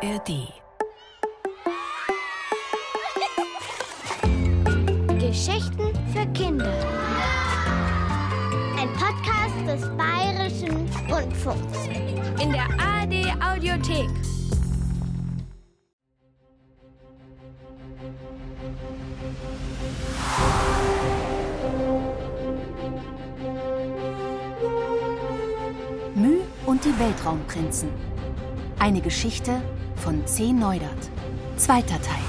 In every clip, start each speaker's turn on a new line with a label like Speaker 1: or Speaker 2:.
Speaker 1: ARD.
Speaker 2: Geschichten für Kinder. Ein Podcast des Bayerischen Rundfunks.
Speaker 3: In der ARD Audiothek.
Speaker 4: Mü und die Weltraumprinzen. Eine Geschichte von C. Neudert. Zweiter Teil.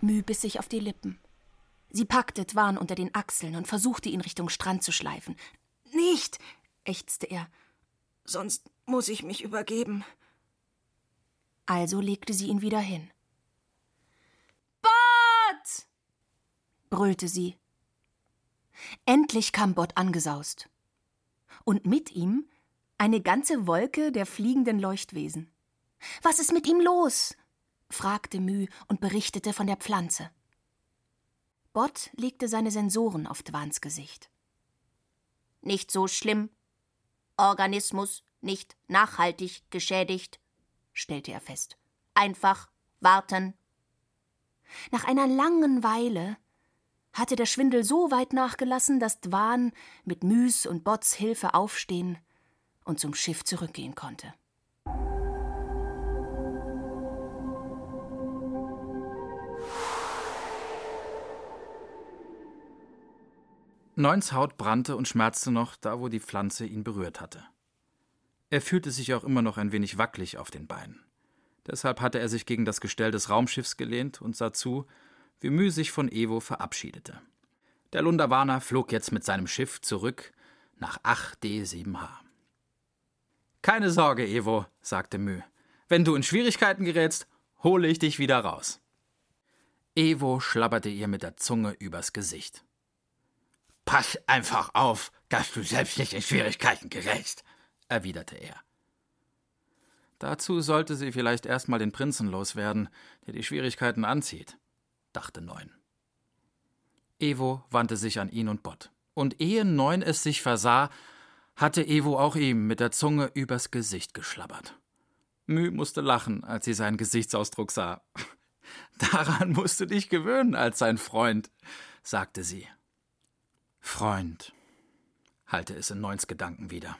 Speaker 4: Mü biss sich auf die Lippen. Sie packte Twan unter den Achseln und versuchte, ihn Richtung Strand zu schleifen. Nicht, ächzte er. Sonst muss ich mich übergeben. Also legte sie ihn wieder hin. Bot! Brüllte sie. Endlich kam Bot angesaust. Und mit ihm eine ganze Wolke der fliegenden Leuchtwesen. Was ist mit ihm los? fragte Mü und berichtete von der Pflanze. Bot legte seine Sensoren auf Dwans Gesicht. Nicht so schlimm. Organismus nicht nachhaltig geschädigt, stellte er fest. Einfach warten. Nach einer langen Weile hatte der Schwindel so weit nachgelassen, dass Dwan mit Müs und Bots Hilfe aufstehen und zum Schiff zurückgehen konnte.
Speaker 5: Neuns Haut brannte und schmerzte noch, da wo die Pflanze ihn berührt hatte. Er fühlte sich auch immer noch ein wenig wackelig auf den Beinen. Deshalb hatte er sich gegen das Gestell des Raumschiffs gelehnt und sah zu, wie Mü sich von Evo verabschiedete. Der Lundawana flog jetzt mit seinem Schiff zurück nach 8D7H. Keine Sorge, Evo, sagte Mü. Wenn du in Schwierigkeiten gerätst, hole ich dich wieder raus. Evo schlabberte ihr mit der Zunge übers Gesicht. Pass einfach auf, dass du selbst nicht in Schwierigkeiten gerätst, erwiderte er. Dazu sollte sie vielleicht erstmal den Prinzen loswerden, der die Schwierigkeiten anzieht, dachte Neun. Evo wandte sich an ihn und Bott. Und ehe Neun es sich versah, hatte Evo auch ihm mit der Zunge übers Gesicht geschlabbert. Mü musste lachen, als sie seinen Gesichtsausdruck sah. Daran musst du dich gewöhnen als sein Freund, sagte sie. Freund, halte es in Neuns Gedanken wieder.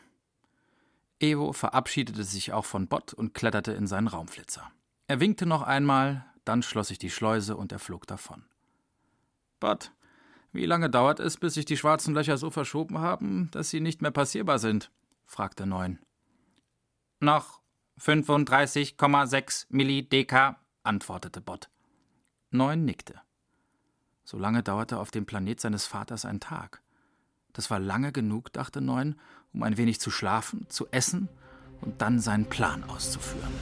Speaker 5: Evo verabschiedete sich auch von Bott und kletterte in seinen Raumflitzer. Er winkte noch einmal, dann schloss sich die Schleuse und er flog davon. Bott, wie lange dauert es, bis sich die schwarzen Löcher so verschoben haben, dass sie nicht mehr passierbar sind? fragte Neun. Noch 35,6 Millideka, antwortete Bott. Neun nickte. So lange dauerte auf dem Planet seines Vaters ein Tag. Das war lange genug, dachte Neun, um ein wenig zu schlafen, zu essen und dann seinen Plan auszuführen.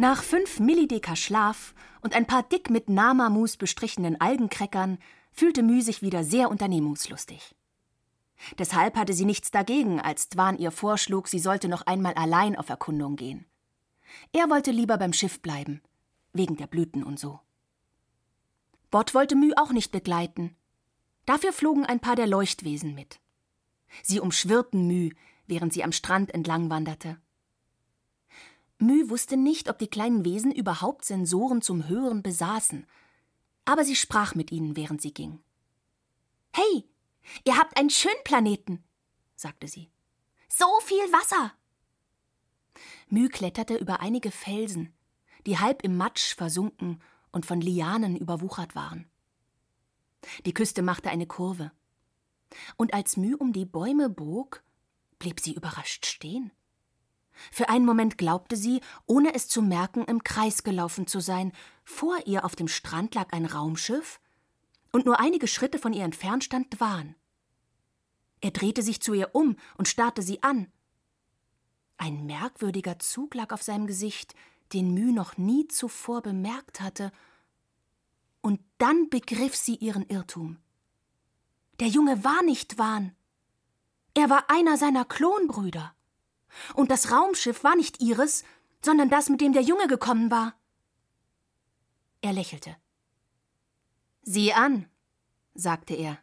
Speaker 4: Nach fünf Millideka Schlaf und ein paar dick mit Namamus bestrichenen Algenkräckern fühlte Mü sich wieder sehr unternehmungslustig. Deshalb hatte sie nichts dagegen, als Dwan ihr vorschlug, sie sollte noch einmal allein auf Erkundung gehen. Er wollte lieber beim Schiff bleiben, wegen der Blüten und so. Bott wollte Mü auch nicht begleiten. Dafür flogen ein paar der Leuchtwesen mit. Sie umschwirrten Mü, während sie am Strand entlang wanderte. Mü wusste nicht, ob die kleinen Wesen überhaupt Sensoren zum Hören besaßen, aber sie sprach mit ihnen, während sie ging. Hey, ihr habt einen schönen Planeten, sagte sie. So viel Wasser. Mü kletterte über einige Felsen, die halb im Matsch versunken und von Lianen überwuchert waren. Die Küste machte eine Kurve. Und als Mü um die Bäume bog, blieb sie überrascht stehen. Für einen Moment glaubte sie, ohne es zu merken, im Kreis gelaufen zu sein. Vor ihr auf dem Strand lag ein Raumschiff, und nur einige Schritte von ihr entfernt stand Dwan. Er drehte sich zu ihr um und starrte sie an. Ein merkwürdiger Zug lag auf seinem Gesicht, den Mü noch nie zuvor bemerkt hatte. Und dann begriff sie ihren Irrtum. Der Junge war nicht Wahn. Er war einer seiner Klonbrüder. Und das Raumschiff war nicht ihres, sondern das, mit dem der Junge gekommen war. Er lächelte. Sieh an, sagte er.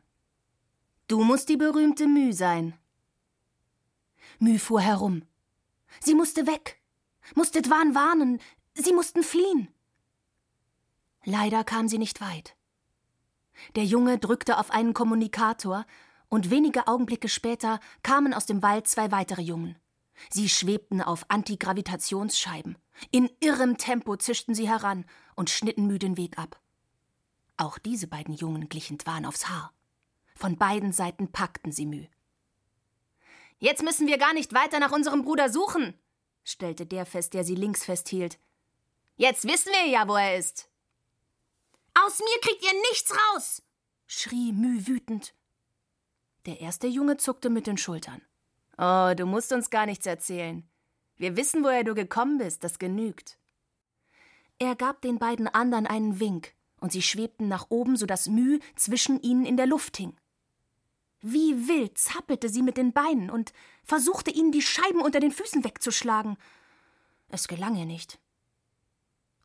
Speaker 4: Du musst die berühmte Mü sein. Mü fuhr herum. Sie musste weg, musste Dwan warnen, sie mussten fliehen. Leider kam sie nicht weit. Der Junge drückte auf einen Kommunikator, und wenige Augenblicke später kamen aus dem Wald zwei weitere Jungen. Sie schwebten auf Antigravitationsscheiben. In irrem Tempo zischten sie heran und schnitten Mü den Weg ab. Auch diese beiden Jungen glichen Dwan aufs Haar. Von beiden Seiten packten sie Mü. Jetzt müssen wir gar nicht weiter nach unserem Bruder suchen, stellte der fest, der sie links festhielt. Jetzt wissen wir ja, wo er ist. Aus mir kriegt ihr nichts raus, schrie Mü wütend. Der erste Junge zuckte mit den Schultern. Oh, du musst uns gar nichts erzählen. Wir wissen, woher du gekommen bist, das genügt. Er gab den beiden anderen einen Wink, und sie schwebten nach oben, so dass Mü zwischen ihnen in der Luft hing. Wie wild zappelte sie mit den Beinen und versuchte ihnen die Scheiben unter den Füßen wegzuschlagen. Es gelang ihr nicht.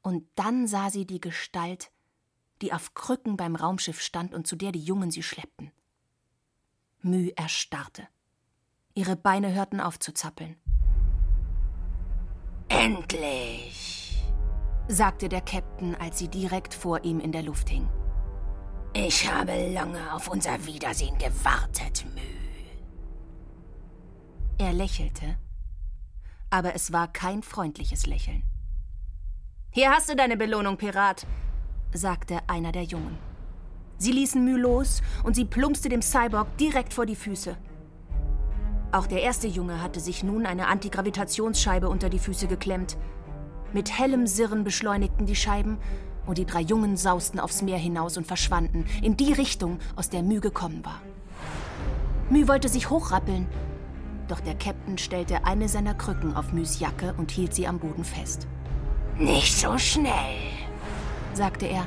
Speaker 4: Und dann sah sie die Gestalt, die auf Krücken beim Raumschiff stand und zu der die Jungen sie schleppten. Mü erstarrte. Ihre Beine hörten auf zu zappeln. Endlich, sagte der Käpt'n, als sie direkt vor ihm in der Luft hing. Ich habe lange auf unser Wiedersehen gewartet, Mü. Er lächelte, aber es war kein freundliches Lächeln. Hier hast du deine Belohnung, Pirat, sagte einer der Jungen. Sie ließen Mü los und sie plumpste dem Cyborg direkt vor die Füße. Auch der erste Junge hatte sich nun eine Antigravitationsscheibe unter die Füße geklemmt. Mit hellem Sirren beschleunigten die Scheiben und die drei Jungen sausten aufs Meer hinaus und verschwanden in die Richtung, aus der Mü gekommen war. Mü wollte sich hochrappeln, doch der Käpt'n stellte eine seiner Krücken auf Müs Jacke und hielt sie am Boden fest. Nicht so schnell, sagte er.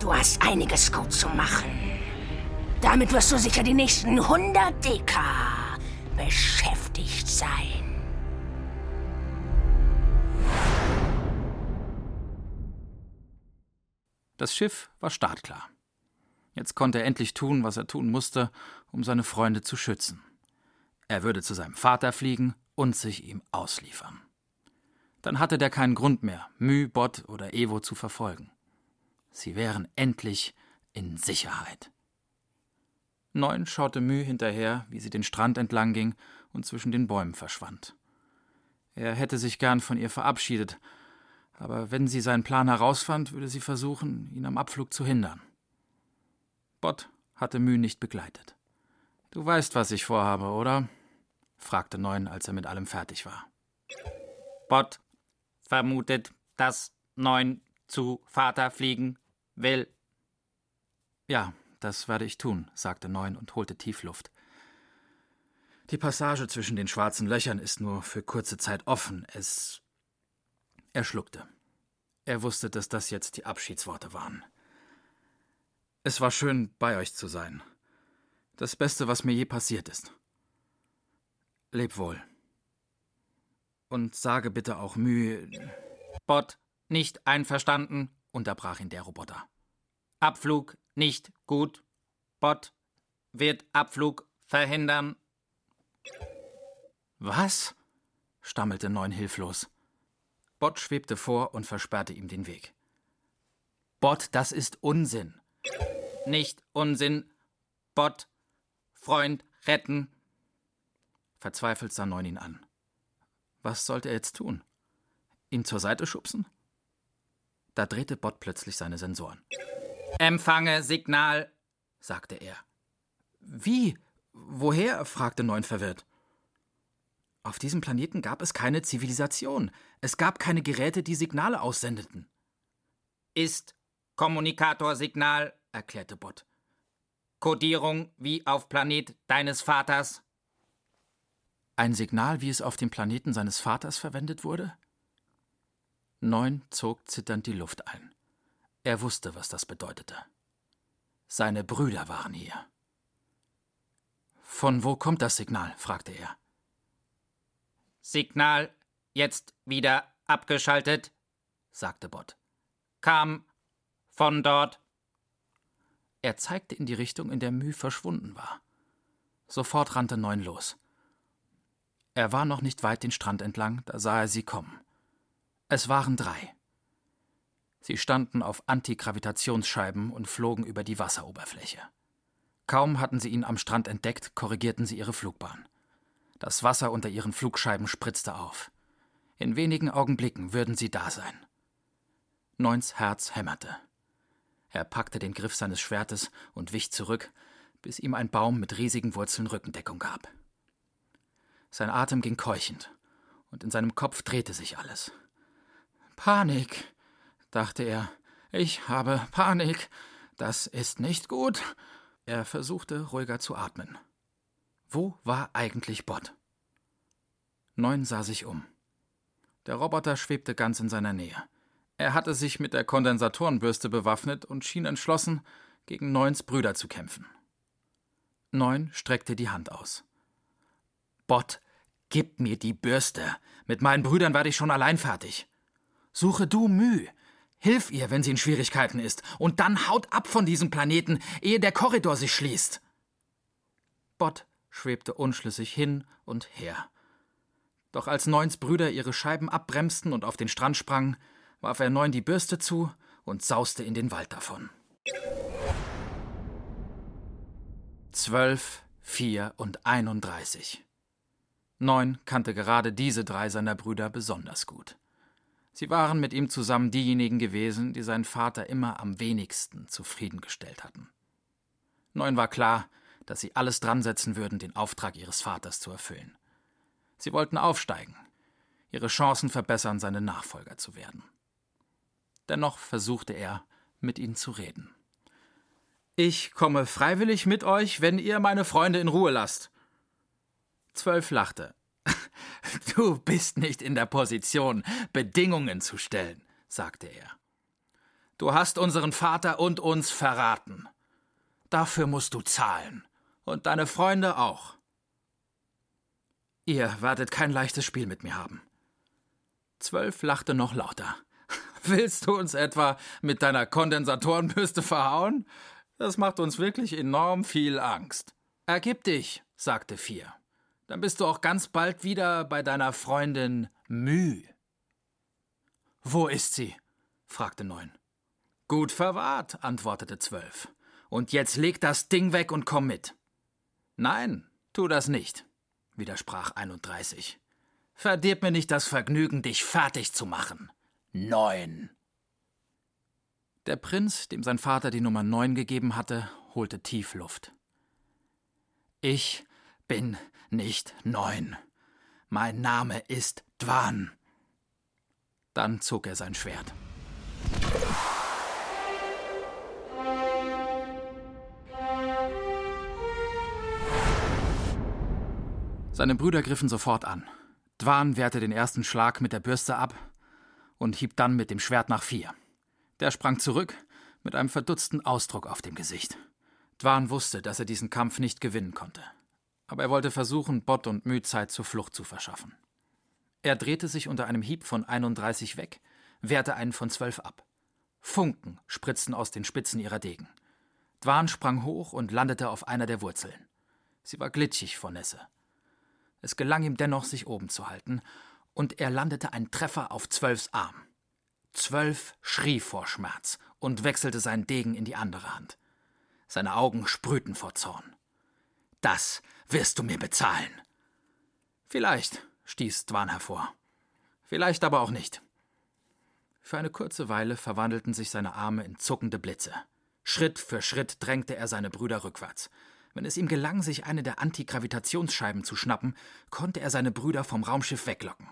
Speaker 4: Du hast einiges gut zu machen. Damit wirst du sicher die nächsten 100 Dekar beschäftigt sein.
Speaker 5: Das Schiff war startklar. Jetzt konnte er endlich tun, was er tun musste, um seine Freunde zu schützen. Er würde zu seinem Vater fliegen und sich ihm ausliefern. Dann hatte der keinen Grund mehr, Mü, Bot oder Evo zu verfolgen. Sie wären endlich in Sicherheit. Neun schaute Mü hinterher, wie sie den Strand entlang ging und zwischen den Bäumen verschwand. Er hätte sich gern von ihr verabschiedet, aber wenn sie seinen Plan herausfand, würde sie versuchen, ihn am Abflug zu hindern. Bott hatte Mü nicht begleitet. Du weißt, was ich vorhabe, oder? fragte Neun, als er mit allem fertig war.
Speaker 1: Bott vermutet, dass Neun zu Vater fliegen will.
Speaker 5: Ja, das werde ich tun, sagte Neun und holte Tiefluft. Die Passage zwischen den schwarzen Löchern ist nur für kurze Zeit offen. Es. Er schluckte. Er wusste, dass das jetzt die Abschiedsworte waren. Es war schön, bei euch zu sein. Das Beste, was mir je passiert ist. Leb wohl. Und sage bitte auch Mühe.
Speaker 1: Bot, nicht einverstanden, unterbrach ihn der Roboter. Abflug nicht gut. Bot wird Abflug verhindern.
Speaker 5: Was? stammelte Neun hilflos. Bot schwebte vor und versperrte ihm den Weg. Bot, das ist Unsinn.
Speaker 1: Nicht Unsinn. Bot, Freund, retten.
Speaker 5: Verzweifelt sah Neun ihn an. Was sollte er jetzt tun? Ihn zur Seite schubsen? Da drehte Bot plötzlich seine Sensoren.
Speaker 1: Empfange Signal, sagte er.
Speaker 5: Wie? Woher? fragte Neun verwirrt. Auf diesem Planeten gab es keine Zivilisation. Es gab keine Geräte, die Signale aussendeten.
Speaker 1: Ist Kommunikatorsignal, erklärte Bot. Kodierung wie auf Planet deines Vaters.
Speaker 5: Ein Signal, wie es auf dem Planeten seines Vaters verwendet wurde? Neun zog zitternd die Luft ein. Er wusste, was das bedeutete. Seine Brüder waren hier. Von wo kommt das Signal? fragte er.
Speaker 1: Signal jetzt wieder abgeschaltet, sagte Bott. Kam von dort.
Speaker 5: Er zeigte in die Richtung, in der Müh verschwunden war. Sofort rannte Neun los. Er war noch nicht weit den Strand entlang, da sah er sie kommen. Es waren drei. Sie standen auf Antigravitationsscheiben und flogen über die Wasseroberfläche. Kaum hatten sie ihn am Strand entdeckt, korrigierten sie ihre Flugbahn. Das Wasser unter ihren Flugscheiben spritzte auf. In wenigen Augenblicken würden sie da sein. Neuns Herz hämmerte. Er packte den Griff seines Schwertes und wich zurück, bis ihm ein Baum mit riesigen Wurzeln Rückendeckung gab. Sein Atem ging keuchend, und in seinem Kopf drehte sich alles. Panik, dachte er. Ich habe Panik. Das ist nicht gut. Er versuchte ruhiger zu atmen. Wo war eigentlich Bot? Neun sah sich um. Der Roboter schwebte ganz in seiner Nähe. Er hatte sich mit der Kondensatorenbürste bewaffnet und schien entschlossen, gegen Neuns Brüder zu kämpfen. Neun streckte die Hand aus. Bot, gib mir die Bürste. Mit meinen Brüdern werde ich schon allein fertig. Suche du Müh. Hilf ihr, wenn sie in Schwierigkeiten ist, und dann haut ab von diesem Planeten, ehe der Korridor sich schließt. Bott schwebte unschlüssig hin und her. Doch als Neuns Brüder ihre Scheiben abbremsten und auf den Strand sprangen, warf er Neun die Bürste zu und sauste in den Wald davon. Zwölf, vier und einunddreißig. Neun kannte gerade diese drei seiner Brüder besonders gut. Sie waren mit ihm zusammen diejenigen gewesen, die seinen Vater immer am wenigsten zufriedengestellt hatten. Neun war klar, dass sie alles dran setzen würden, den Auftrag ihres Vaters zu erfüllen. Sie wollten aufsteigen, ihre Chancen verbessern, seine Nachfolger zu werden. Dennoch versuchte er, mit ihnen zu reden. Ich komme freiwillig mit euch, wenn ihr meine Freunde in Ruhe lasst. Zwölf lachte. Du bist nicht in der Position, Bedingungen zu stellen, sagte er. Du hast unseren Vater und uns verraten. Dafür musst du zahlen. Und deine Freunde auch. Ihr werdet kein leichtes Spiel mit mir haben. Zwölf lachte noch lauter. Willst du uns etwa mit deiner Kondensatorenbürste verhauen? Das macht uns wirklich enorm viel Angst. Ergib dich, sagte vier. Dann bist du auch ganz bald wieder bei deiner Freundin Müh. Wo ist sie? fragte Neun. Gut verwahrt, antwortete Zwölf. Und jetzt leg das Ding weg und komm mit. Nein, tu das nicht, widersprach 31. Verdirb mir nicht das Vergnügen, dich fertig zu machen. Neun. Der Prinz, dem sein Vater die Nummer neun gegeben hatte, holte tief Luft. Ich bin nicht neun. Mein Name ist Dwan. Dann zog er sein Schwert. Seine Brüder griffen sofort an. Dwan wehrte den ersten Schlag mit der Bürste ab und hieb dann mit dem Schwert nach vier. Der sprang zurück mit einem verdutzten Ausdruck auf dem Gesicht. Dwan wusste, dass er diesen Kampf nicht gewinnen konnte aber er wollte versuchen, Bott und Müh Zeit zur Flucht zu verschaffen. Er drehte sich unter einem Hieb von 31 weg, wehrte einen von 12 ab. Funken spritzten aus den Spitzen ihrer Degen. Dwan sprang hoch und landete auf einer der Wurzeln. Sie war glitschig vor Nässe. Es gelang ihm dennoch, sich oben zu halten, und er landete einen Treffer auf Zwölfs Arm. Zwölf schrie vor Schmerz und wechselte seinen Degen in die andere Hand. Seine Augen sprühten vor Zorn. Das wirst du mir bezahlen. Vielleicht, stieß Dwan hervor. Vielleicht aber auch nicht. Für eine kurze Weile verwandelten sich seine Arme in zuckende Blitze. Schritt für Schritt drängte er seine Brüder rückwärts. Wenn es ihm gelang, sich eine der Antigravitationsscheiben zu schnappen, konnte er seine Brüder vom Raumschiff weglocken.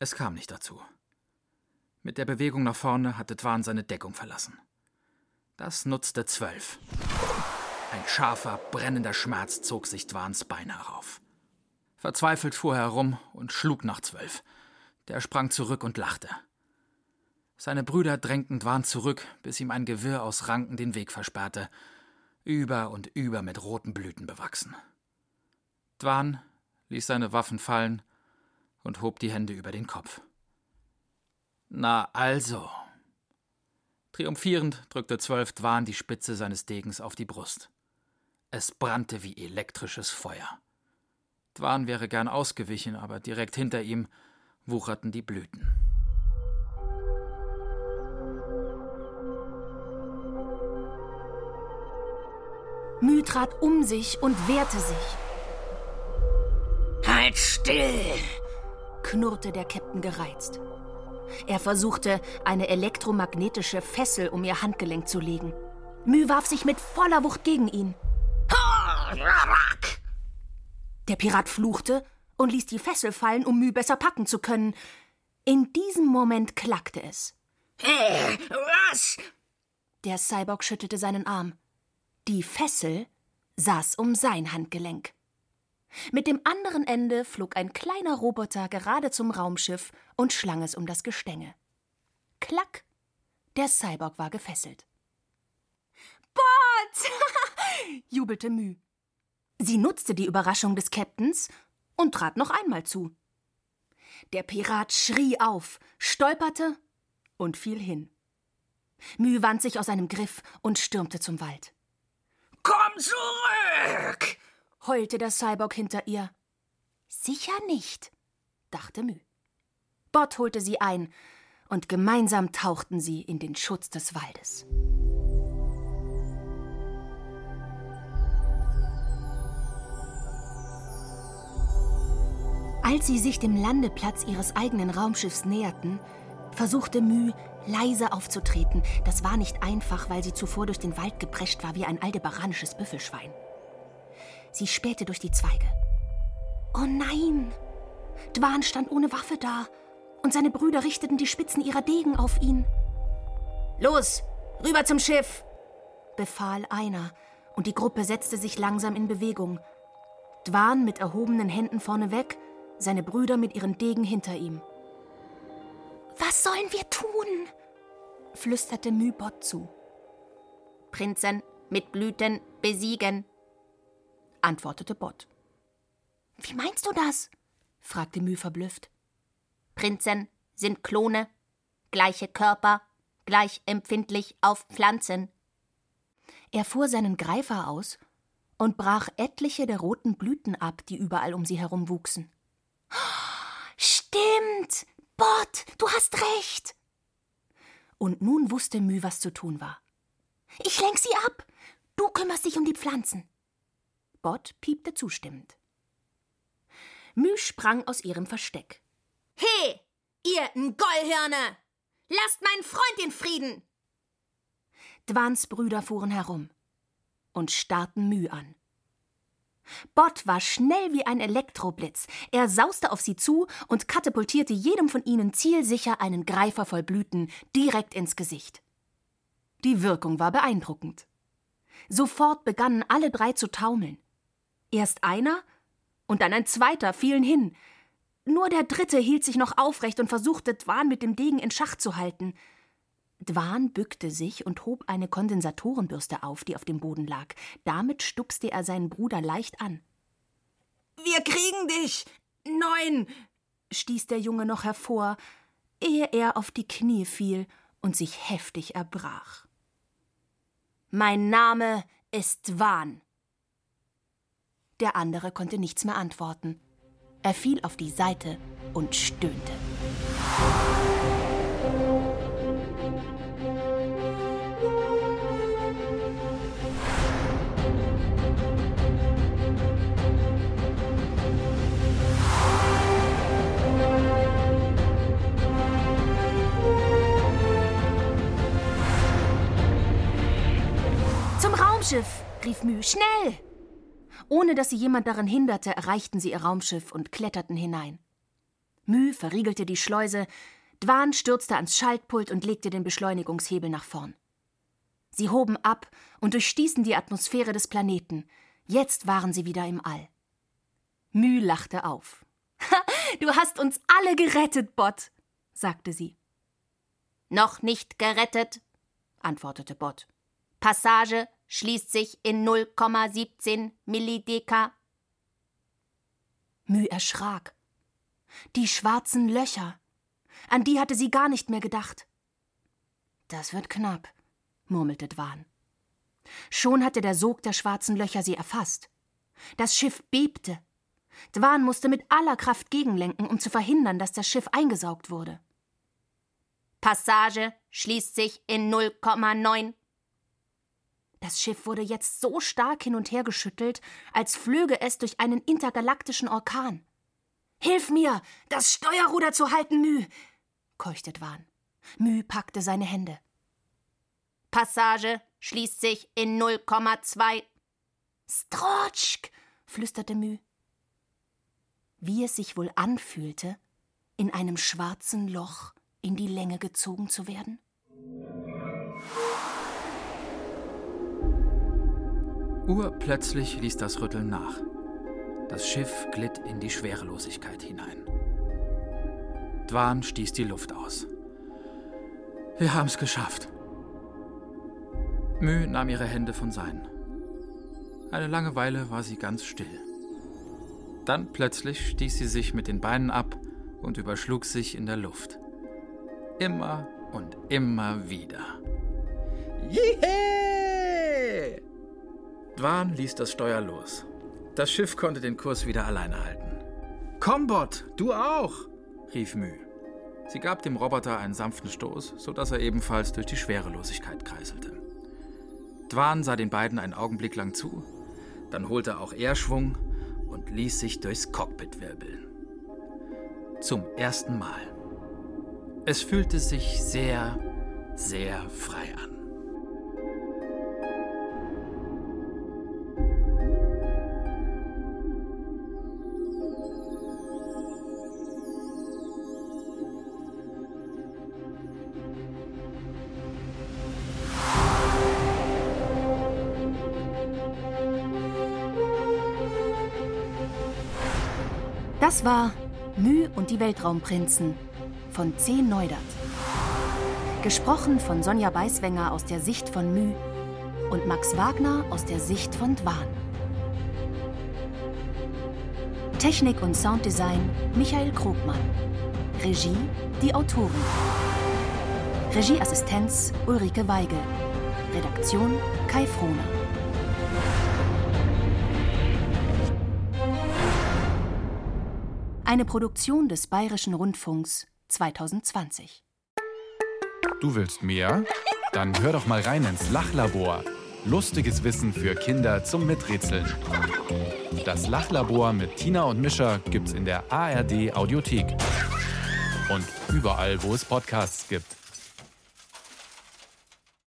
Speaker 5: Es kam nicht dazu. Mit der Bewegung nach vorne hatte Dwan seine Deckung verlassen. Das nutzte zwölf. Ein scharfer, brennender Schmerz zog sich Dwans Bein herauf. Verzweifelt fuhr er herum und schlug nach zwölf. Der sprang zurück und lachte. Seine Brüder drängten Dwan zurück, bis ihm ein Gewirr aus Ranken den Weg versperrte, über und über mit roten Blüten bewachsen. Dwan ließ seine Waffen fallen und hob die Hände über den Kopf. Na also. Triumphierend drückte Zwölf Dwan die Spitze seines Degens auf die Brust. Es brannte wie elektrisches Feuer. Dwan wäre gern ausgewichen, aber direkt hinter ihm wucherten die Blüten.
Speaker 4: Mü trat um sich und wehrte sich.
Speaker 6: Halt still!
Speaker 4: knurrte der Käpt'n gereizt. Er versuchte, eine elektromagnetische Fessel um ihr Handgelenk zu legen. Mü warf sich mit voller Wucht gegen ihn. Der Pirat fluchte und ließ die Fessel fallen, um Mü besser packen zu können. In diesem Moment klackte es.
Speaker 6: Hey, was?
Speaker 4: Der Cyborg schüttelte seinen Arm. Die Fessel saß um sein Handgelenk. Mit dem anderen Ende flog ein kleiner Roboter gerade zum Raumschiff und schlang es um das Gestänge. Klack! Der Cyborg war gefesselt. Bot! jubelte Mü. Sie nutzte die Überraschung des Captains und trat noch einmal zu. Der Pirat schrie auf, stolperte und fiel hin. Mü wand sich aus seinem Griff und stürmte zum Wald.
Speaker 6: Komm zurück!
Speaker 4: heulte der Cyborg hinter ihr. Sicher nicht, dachte Mü. Bot holte sie ein, und gemeinsam tauchten sie in den Schutz des Waldes. Als sie sich dem Landeplatz ihres eigenen Raumschiffs näherten, versuchte Mü, leise aufzutreten. Das war nicht einfach, weil sie zuvor durch den Wald geprescht war wie ein aldebaranisches Büffelschwein. Sie spähte durch die Zweige. Oh nein! Dwan stand ohne Waffe da, und seine Brüder richteten die Spitzen ihrer Degen auf ihn. Los, rüber zum Schiff! befahl einer, und die Gruppe setzte sich langsam in Bewegung. Dwan mit erhobenen Händen vorneweg, seine Brüder mit ihren Degen hinter ihm. Was sollen wir tun? flüsterte Mybot zu. Prinzen mit Blüten besiegen, antwortete Bot. Wie meinst du das? fragte Mü verblüfft. Prinzen sind Klone, gleiche Körper, gleich empfindlich auf Pflanzen. Er fuhr seinen Greifer aus und brach etliche der roten Blüten ab, die überall um sie herum wuchsen. Stimmt! Bot, du hast recht! Und nun wusste Mü, was zu tun war. Ich lenk sie ab! Du kümmerst dich um die Pflanzen. Bot piepte zustimmend. Mü sprang aus ihrem Versteck.
Speaker 7: He, ihr Ngollhirne! Lasst meinen Freund in Frieden!
Speaker 4: Dwans Brüder fuhren herum und starrten Mü an. Bot war schnell wie ein Elektroblitz. Er sauste auf sie zu und katapultierte jedem von ihnen zielsicher einen Greifer voll Blüten direkt ins Gesicht. Die Wirkung war beeindruckend. Sofort begannen alle drei zu taumeln. Erst einer und dann ein zweiter fielen hin. Nur der dritte hielt sich noch aufrecht und versuchte, Dwan mit dem Degen in Schach zu halten. Dwan bückte sich und hob eine Kondensatorenbürste auf, die auf dem Boden lag. Damit stupste er seinen Bruder leicht an.
Speaker 7: Wir kriegen dich! Neun!
Speaker 4: stieß der Junge noch hervor, ehe er auf die Knie fiel und sich heftig erbrach. Mein Name ist Dwan. Der andere konnte nichts mehr antworten. Er fiel auf die Seite und stöhnte. Raumschiff, rief Mü, schnell! Ohne dass sie jemand daran hinderte, erreichten sie ihr Raumschiff und kletterten hinein. Mü verriegelte die Schleuse, Dwan stürzte ans Schaltpult und legte den Beschleunigungshebel nach vorn. Sie hoben ab und durchstießen die Atmosphäre des Planeten. Jetzt waren sie wieder im All. Mü lachte auf. Du hast uns alle gerettet, Bot, sagte sie.
Speaker 7: Noch nicht gerettet, antwortete Bot. Passage schließt sich in 0,17 Millideka.
Speaker 4: Mü erschrak. Die schwarzen Löcher. An die hatte sie gar nicht mehr gedacht. Das wird knapp, murmelte Dwan. Schon hatte der Sog der schwarzen Löcher sie erfasst. Das Schiff bebte. Dwan musste mit aller Kraft gegenlenken, um zu verhindern, dass das Schiff eingesaugt wurde.
Speaker 7: Passage schließt sich in 0,9.
Speaker 4: Das Schiff wurde jetzt so stark hin und her geschüttelt, als flöge es durch einen intergalaktischen Orkan. Hilf mir, das Steuerruder zu halten, Mü, keuchte Dwan. Mü packte seine Hände.
Speaker 7: Passage schließt sich in 0,2.
Speaker 4: Strotschk, flüsterte Mü. Wie es sich wohl anfühlte, in einem schwarzen Loch in die Länge gezogen zu werden?
Speaker 5: Urplötzlich ließ das Rütteln nach. Das Schiff glitt in die Schwerelosigkeit hinein. Dwan stieß die Luft aus. Wir haben's geschafft. Mü nahm ihre Hände von seinen. Eine lange Weile war sie ganz still. Dann plötzlich stieß sie sich mit den Beinen ab und überschlug sich in der Luft. Immer und immer wieder. Jehe! Dwan ließ das Steuer los. Das Schiff konnte den Kurs wieder alleine halten. Komm, Bot, du auch! rief Mü. Sie gab dem Roboter einen sanften Stoß, sodass er ebenfalls durch die Schwerelosigkeit kreiselte. Dwan sah den beiden einen Augenblick lang zu, dann holte auch er Schwung und ließ sich durchs Cockpit wirbeln. Zum ersten Mal. Es fühlte sich sehr, sehr frei an.
Speaker 4: Das war Mü und die Weltraumprinzen von C. Neudert. Gesprochen von Sonja Beiswenger aus der Sicht von Mü und Max Wagner aus der Sicht von Dwan. Technik und Sounddesign Michael Krugmann. Regie die Autoren. Regieassistenz Ulrike Weigel. Redaktion Kai Frohner. Eine Produktion des Bayerischen Rundfunks 2020.
Speaker 8: Du willst mehr? Dann hör doch mal rein ins Lachlabor. Lustiges Wissen für Kinder zum Miträtseln. Das Lachlabor mit Tina und Mischa gibt's in der ARD Audiothek. Und überall, wo es Podcasts gibt.